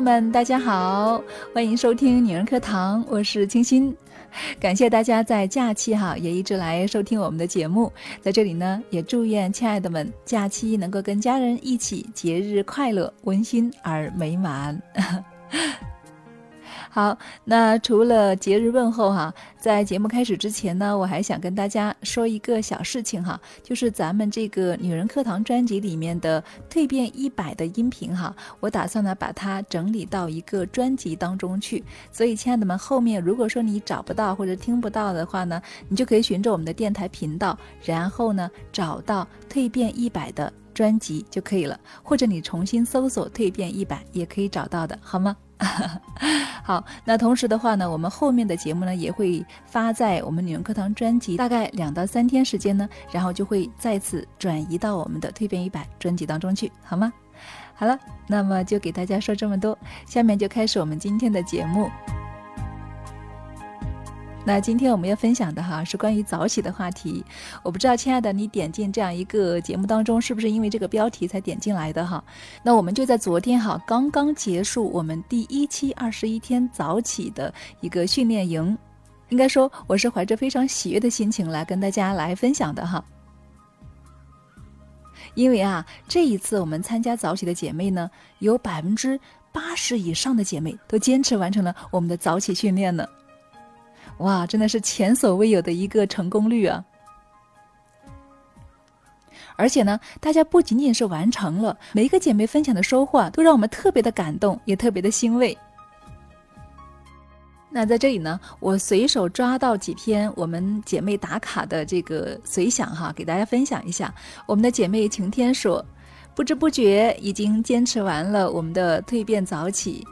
们，大家好，欢迎收听女人课堂，我是清新。感谢大家在假期哈也一直来收听我们的节目，在这里呢也祝愿亲爱的们假期能够跟家人一起节日快乐、温馨而美满。好，那除了节日问候哈，在节目开始之前呢，我还想跟大家说一个小事情哈，就是咱们这个女人课堂专辑里面的蜕变一百的音频哈，我打算呢把它整理到一个专辑当中去。所以，亲爱的们，后面如果说你找不到或者听不到的话呢，你就可以循着我们的电台频道，然后呢找到蜕变一百的专辑就可以了，或者你重新搜索蜕变一百也可以找到的，好吗？好，那同时的话呢，我们后面的节目呢也会发在我们女人课堂专辑，大概两到三天时间呢，然后就会再次转移到我们的蜕变一百专辑当中去，好吗？好了，那么就给大家说这么多，下面就开始我们今天的节目。那今天我们要分享的哈是关于早起的话题，我不知道亲爱的你点进这样一个节目当中是不是因为这个标题才点进来的哈？那我们就在昨天哈刚刚结束我们第一期二十一天早起的一个训练营，应该说我是怀着非常喜悦的心情来跟大家来分享的哈，因为啊这一次我们参加早起的姐妹呢有百分之八十以上的姐妹都坚持完成了我们的早起训练呢。哇，真的是前所未有的一个成功率啊！而且呢，大家不仅仅是完成了，每一个姐妹分享的收获啊都让我们特别的感动，也特别的欣慰。那在这里呢，我随手抓到几篇我们姐妹打卡的这个随想哈，给大家分享一下。我们的姐妹晴天说，不知不觉已经坚持完了我们的蜕变早起。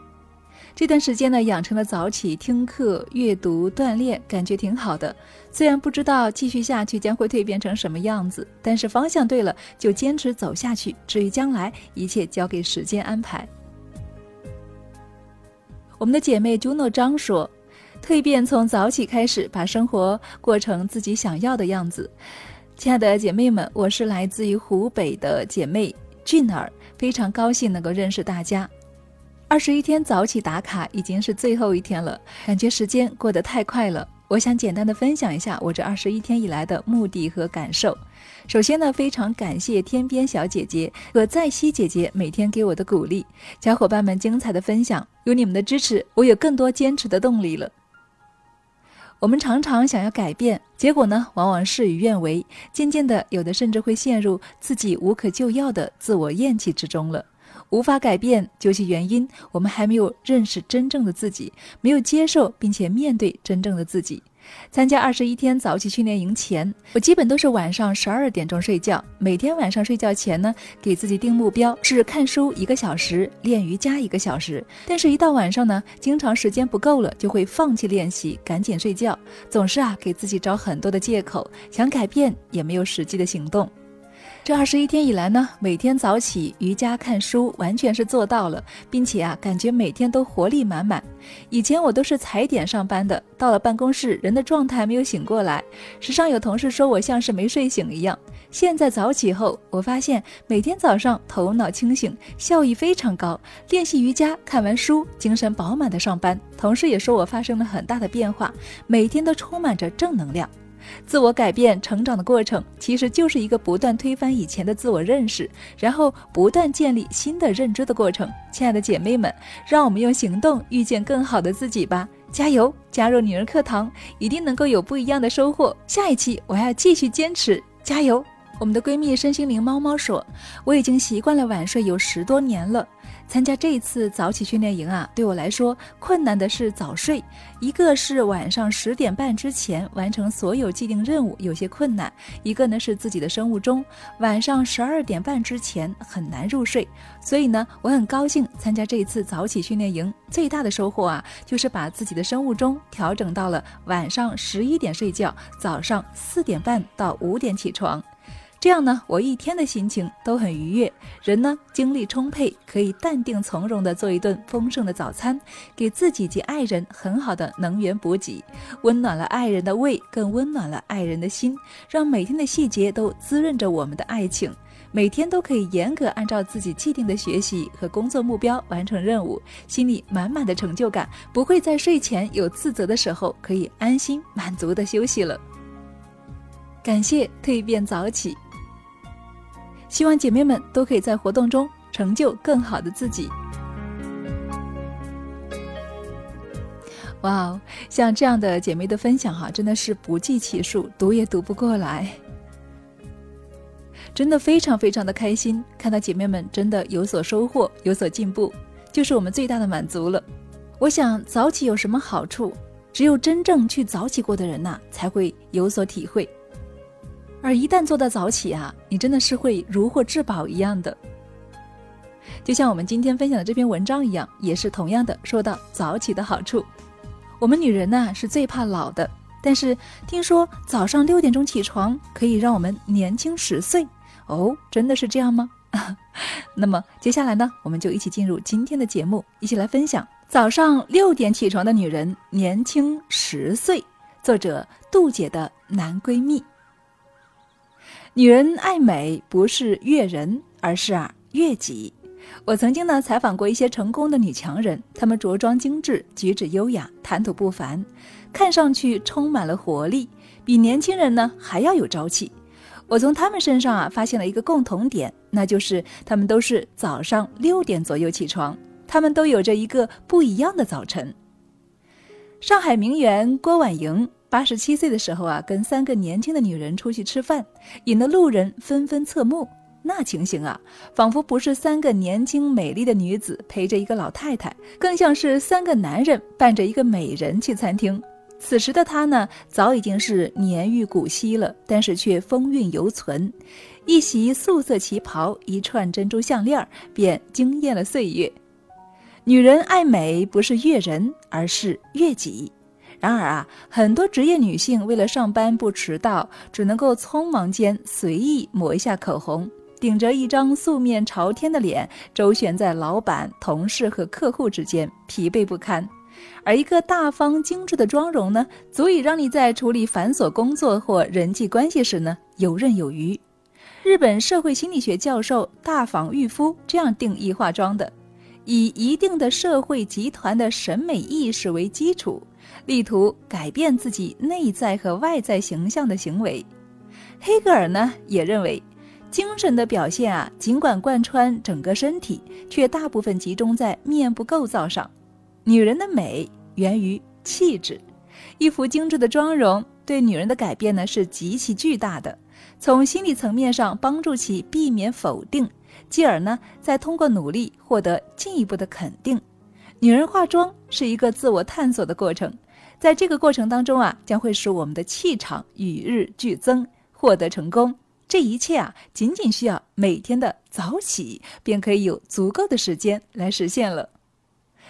这段时间呢，养成了早起听课、阅读、锻炼，感觉挺好的。虽然不知道继续下去将会蜕变成什么样子，但是方向对了，就坚持走下去。至于将来，一切交给时间安排。我们的姐妹朱诺张说：“蜕变从早起开始，把生活过成自己想要的样子。”亲爱的姐妹们，我是来自于湖北的姐妹俊儿，非常高兴能够认识大家。二十一天早起打卡已经是最后一天了，感觉时间过得太快了。我想简单的分享一下我这二十一天以来的目的和感受。首先呢，非常感谢天边小姐姐和在西姐姐每天给我的鼓励，小伙伴们精彩的分享，有你们的支持，我有更多坚持的动力了。我们常常想要改变，结果呢，往往事与愿违，渐渐的，有的甚至会陷入自己无可救药的自我厌弃之中了。无法改变，究其原因，我们还没有认识真正的自己，没有接受并且面对真正的自己。参加二十一天早起训练营前，我基本都是晚上十二点钟睡觉。每天晚上睡觉前呢，给自己定目标是看书一个小时，练瑜伽一个小时。但是，一到晚上呢，经常时间不够了，就会放弃练习，赶紧睡觉。总是啊，给自己找很多的借口，想改变也没有实际的行动。这二十一天以来呢，每天早起瑜伽、看书，完全是做到了，并且啊，感觉每天都活力满满。以前我都是踩点上班的，到了办公室，人的状态没有醒过来，时常有同事说我像是没睡醒一样。现在早起后，我发现每天早上头脑清醒，效益非常高。练习瑜伽，看完书，精神饱满的上班。同事也说我发生了很大的变化，每天都充满着正能量。自我改变、成长的过程，其实就是一个不断推翻以前的自我认识，然后不断建立新的认知的过程。亲爱的姐妹们，让我们用行动遇见更好的自己吧！加油，加入女人课堂，一定能够有不一样的收获。下一期我还要继续坚持，加油！我们的闺蜜身心灵猫猫说：“我已经习惯了晚睡有十多年了。”参加这一次早起训练营啊，对我来说困难的是早睡，一个是晚上十点半之前完成所有既定任务有些困难，一个呢是自己的生物钟晚上十二点半之前很难入睡，所以呢我很高兴参加这一次早起训练营，最大的收获啊就是把自己的生物钟调整到了晚上十一点睡觉，早上四点半到五点起床。这样呢，我一天的心情都很愉悦，人呢精力充沛，可以淡定从容地做一顿丰盛的早餐，给自己及爱人很好的能源补给，温暖了爱人的胃，更温暖了爱人的心，让每天的细节都滋润着我们的爱情。每天都可以严格按照自己既定的学习和工作目标完成任务，心里满满的成就感，不会在睡前有自责的时候，可以安心满足的休息了。感谢蜕变早起，希望姐妹们都可以在活动中成就更好的自己。哇哦，像这样的姐妹的分享哈，真的是不计其数，读也读不过来。真的非常非常的开心，看到姐妹们真的有所收获、有所进步，就是我们最大的满足了。我想早起有什么好处？只有真正去早起过的人呐，才会有所体会。而一旦做到早起啊，你真的是会如获至宝一样的。就像我们今天分享的这篇文章一样，也是同样的说到早起的好处。我们女人呢是最怕老的，但是听说早上六点钟起床可以让我们年轻十岁哦，真的是这样吗？那么接下来呢，我们就一起进入今天的节目，一起来分享早上六点起床的女人年轻十岁。作者杜姐的男闺蜜。女人爱美不是悦人，而是啊悦己。我曾经呢采访过一些成功的女强人，她们着装精致，举止优雅，谈吐不凡，看上去充满了活力，比年轻人呢还要有朝气。我从她们身上啊发现了一个共同点，那就是她们都是早上六点左右起床，她们都有着一个不一样的早晨。上海名媛郭婉莹八十七岁的时候啊，跟三个年轻的女人出去吃饭，引得路人纷纷侧目。那情形啊，仿佛不是三个年轻美丽的女子陪着一个老太太，更像是三个男人伴着一个美人去餐厅。此时的她呢，早已经是年逾古稀了，但是却风韵犹存。一袭素色旗袍，一串珍珠项链，便惊艳了岁月。女人爱美，不是悦人，而是悦己。然而啊，很多职业女性为了上班不迟到，只能够匆忙间随意抹一下口红。顶着一张素面朝天的脸，周旋在老板、同事和客户之间，疲惫不堪。而一个大方精致的妆容呢，足以让你在处理繁琐工作或人际关系时呢游刃有余。日本社会心理学教授大坊玉夫这样定义化妆的：以一定的社会集团的审美意识为基础，力图改变自己内在和外在形象的行为。黑格尔呢也认为。精神的表现啊，尽管贯穿整个身体，却大部分集中在面部构造上。女人的美源于气质，一幅精致的妆容对女人的改变呢是极其巨大的。从心理层面上帮助其避免否定，继而呢再通过努力获得进一步的肯定。女人化妆是一个自我探索的过程，在这个过程当中啊，将会使我们的气场与日俱增，获得成功。这一切啊，仅仅需要每天的早起，便可以有足够的时间来实现了。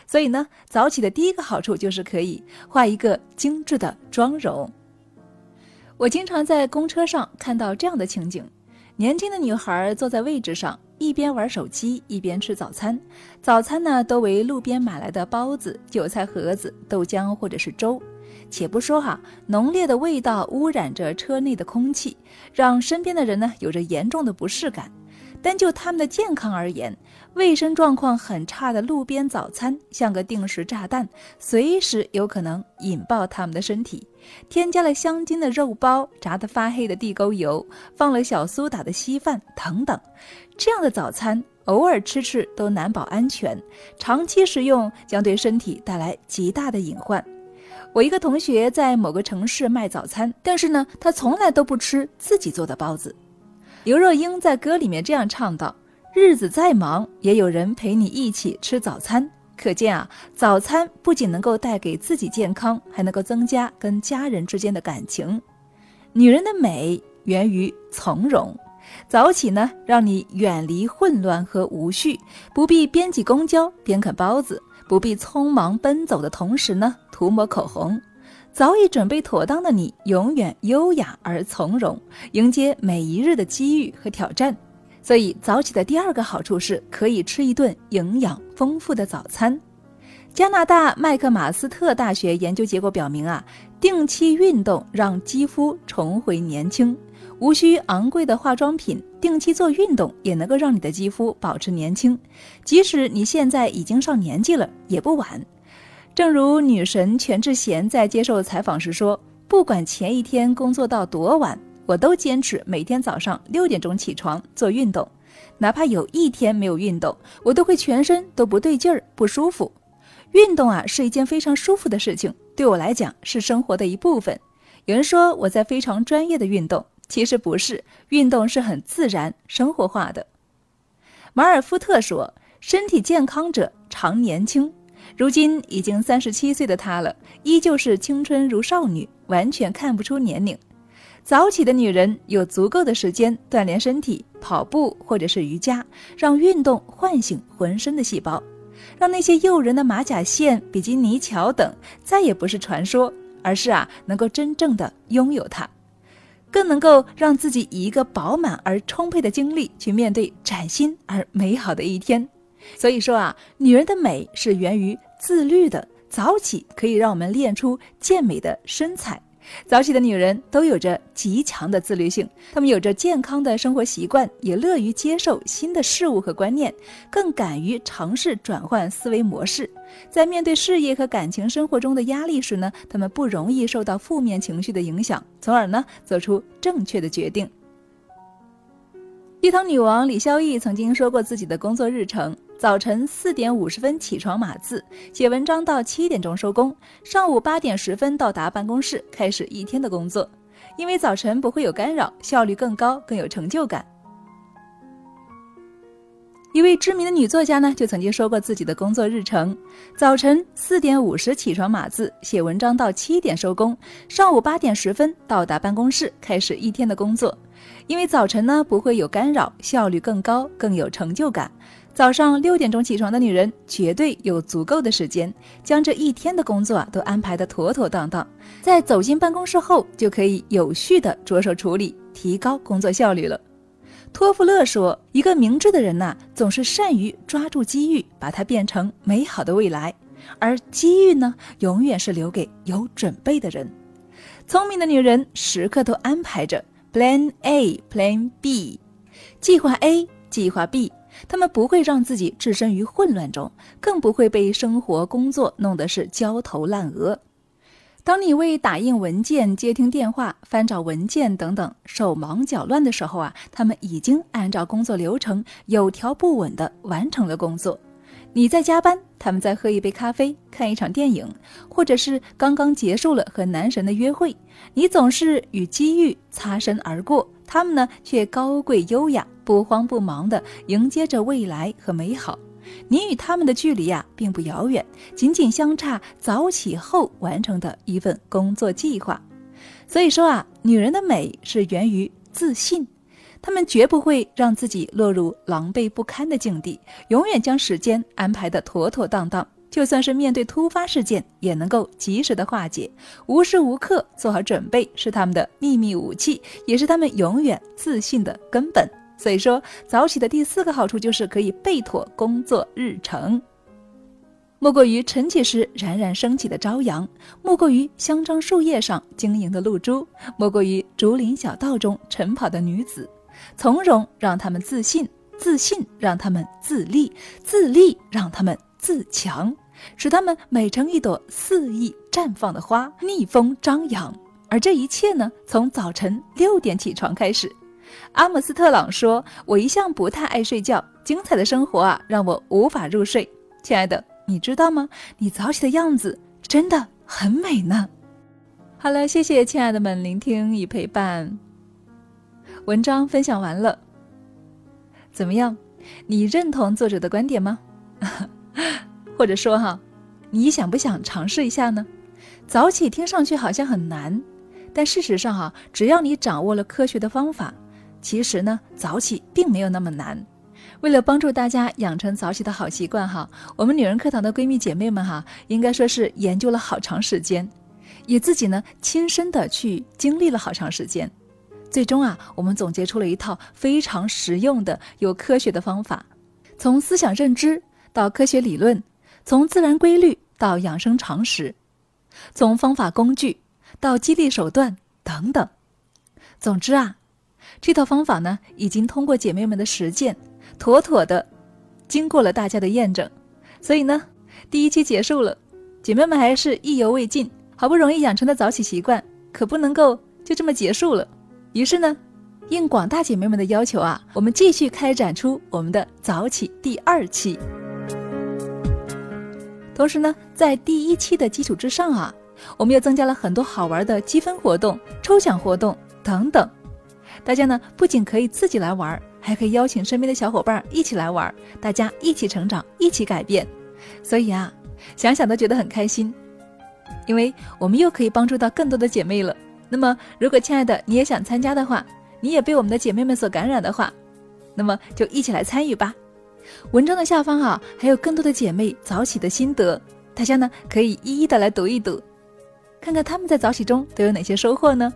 所以呢，早起的第一个好处就是可以画一个精致的妆容。我经常在公车上看到这样的情景：年轻的女孩坐在位置上，一边玩手机，一边吃早餐。早餐呢，都为路边买来的包子、韭菜盒子、豆浆或者是粥。且不说哈，浓烈的味道污染着车内的空气，让身边的人呢有着严重的不适感。单就他们的健康而言，卫生状况很差的路边早餐像个定时炸弹，随时有可能引爆他们的身体。添加了香精的肉包、炸得发黑的地沟油、放了小苏打的稀饭等等，这样的早餐偶尔吃吃都难保安全，长期食用将对身体带来极大的隐患。我一个同学在某个城市卖早餐，但是呢，他从来都不吃自己做的包子。刘若英在歌里面这样唱道：“日子再忙，也有人陪你一起吃早餐。”可见啊，早餐不仅能够带给自己健康，还能够增加跟家人之间的感情。女人的美源于从容，早起呢，让你远离混乱和无序，不必边挤公交边啃包子。不必匆忙奔走的同时呢，涂抹口红。早已准备妥当的你，永远优雅而从容，迎接每一日的机遇和挑战。所以，早起的第二个好处是可以吃一顿营养丰富的早餐。加拿大麦克马斯特大学研究结果表明啊，定期运动让肌肤重回年轻。无需昂贵的化妆品，定期做运动也能够让你的肌肤保持年轻。即使你现在已经上年纪了，也不晚。正如女神全智贤在接受采访时说：“不管前一天工作到多晚，我都坚持每天早上六点钟起床做运动。哪怕有一天没有运动，我都会全身都不对劲儿、不舒服。运动啊，是一件非常舒服的事情，对我来讲是生活的一部分。有人说我在非常专业的运动。”其实不是，运动是很自然、生活化的。马尔夫特说：“身体健康者常年轻。”如今已经三十七岁的他了，依旧是青春如少女，完全看不出年龄。早起的女人有足够的时间锻炼身体，跑步或者是瑜伽，让运动唤醒浑身的细胞，让那些诱人的马甲线、比基尼桥等再也不是传说，而是啊，能够真正的拥有它。更能够让自己以一个饱满而充沛的精力去面对崭新而美好的一天。所以说啊，女人的美是源于自律的，早起可以让我们练出健美的身材。早起的女人都有着极强的自律性，她们有着健康的生活习惯，也乐于接受新的事物和观念，更敢于尝试转换思维模式。在面对事业和感情生活中的压力时呢，她们不容易受到负面情绪的影响，从而呢做出正确的决定。鸡汤女王李孝义曾经说过自己的工作日程。早晨四点五十分起床码字，写文章到七点钟收工，上午八点十分到达办公室开始一天的工作。因为早晨不会有干扰，效率更高，更有成就感。一位知名的女作家呢，就曾经说过自己的工作日程：早晨四点五十起床码字，写文章到七点收工，上午八点十分到达办公室开始一天的工作。因为早晨呢不会有干扰，效率更高，更有成就感。早上六点钟起床的女人，绝对有足够的时间将这一天的工作啊都安排得妥妥当当，在走进办公室后，就可以有序地着手处理，提高工作效率了。托夫勒说：“一个明智的人呐，总是善于抓住机遇，把它变成美好的未来；而机遇呢，永远是留给有准备的人。聪明的女人时刻都安排着 Plan A、Plan B，计划 A，计划 B。”他们不会让自己置身于混乱中，更不会被生活工作弄得是焦头烂额。当你为打印文件、接听电话、翻找文件等等手忙脚乱的时候啊，他们已经按照工作流程有条不紊地完成了工作。你在加班，他们在喝一杯咖啡、看一场电影，或者是刚刚结束了和男神的约会。你总是与机遇擦身而过，他们呢却高贵优雅。不慌不忙地迎接着未来和美好，你与他们的距离呀并不遥远，仅仅相差早起后完成的一份工作计划。所以说啊，女人的美是源于自信，她们绝不会让自己落入狼狈不堪的境地，永远将时间安排的妥妥当当。就算是面对突发事件，也能够及时的化解，无时无刻做好准备是他们的秘密武器，也是他们永远自信的根本。所以说，早起的第四个好处就是可以备妥工作日程。莫过于晨起时冉冉升起的朝阳，莫过于香樟树叶上晶莹的露珠，莫过于竹林小道中晨跑的女子。从容让他们自信，自信让他们自立，自立让他们自强，使他们美成一朵肆意绽放的花，逆风张扬。而这一切呢，从早晨六点起床开始。阿姆斯特朗说：“我一向不太爱睡觉，精彩的生活啊，让我无法入睡。”亲爱的，你知道吗？你早起的样子真的很美呢。好了，谢谢亲爱的们聆听与陪伴。文章分享完了，怎么样？你认同作者的观点吗？或者说哈，你想不想尝试一下呢？早起听上去好像很难，但事实上哈，只要你掌握了科学的方法。其实呢，早起并没有那么难。为了帮助大家养成早起的好习惯，哈，我们女人课堂的闺蜜姐妹们，哈，应该说是研究了好长时间，也自己呢亲身的去经历了好长时间，最终啊，我们总结出了一套非常实用的、有科学的方法，从思想认知到科学理论，从自然规律到养生常识，从方法工具到激励手段等等。总之啊。这套方法呢，已经通过姐妹们的实践，妥妥的经过了大家的验证。所以呢，第一期结束了，姐妹们还是意犹未尽，好不容易养成的早起习惯，可不能够就这么结束了。于是呢，应广大姐妹们的要求啊，我们继续开展出我们的早起第二期。同时呢，在第一期的基础之上啊，我们又增加了很多好玩的积分活动、抽奖活动等等。大家呢不仅可以自己来玩，还可以邀请身边的小伙伴一起来玩，大家一起成长，一起改变。所以啊，想想都觉得很开心，因为我们又可以帮助到更多的姐妹了。那么，如果亲爱的你也想参加的话，你也被我们的姐妹们所感染的话，那么就一起来参与吧。文章的下方啊，还有更多的姐妹早起的心得，大家呢可以一一的来读一读，看看他们在早起中都有哪些收获呢？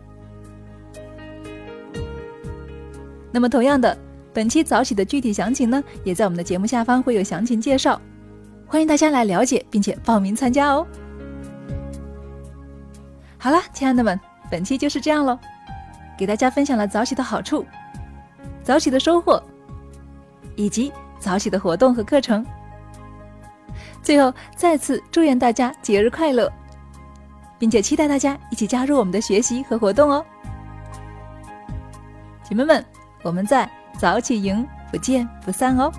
那么同样的，本期早起的具体详情呢，也在我们的节目下方会有详情介绍，欢迎大家来了解并且报名参加哦。好了，亲爱的们，本期就是这样喽，给大家分享了早起的好处、早起的收获，以及。早起的活动和课程。最后，再次祝愿大家节日快乐，并且期待大家一起加入我们的学习和活动哦。姐妹们，我们在早起营不见不散哦。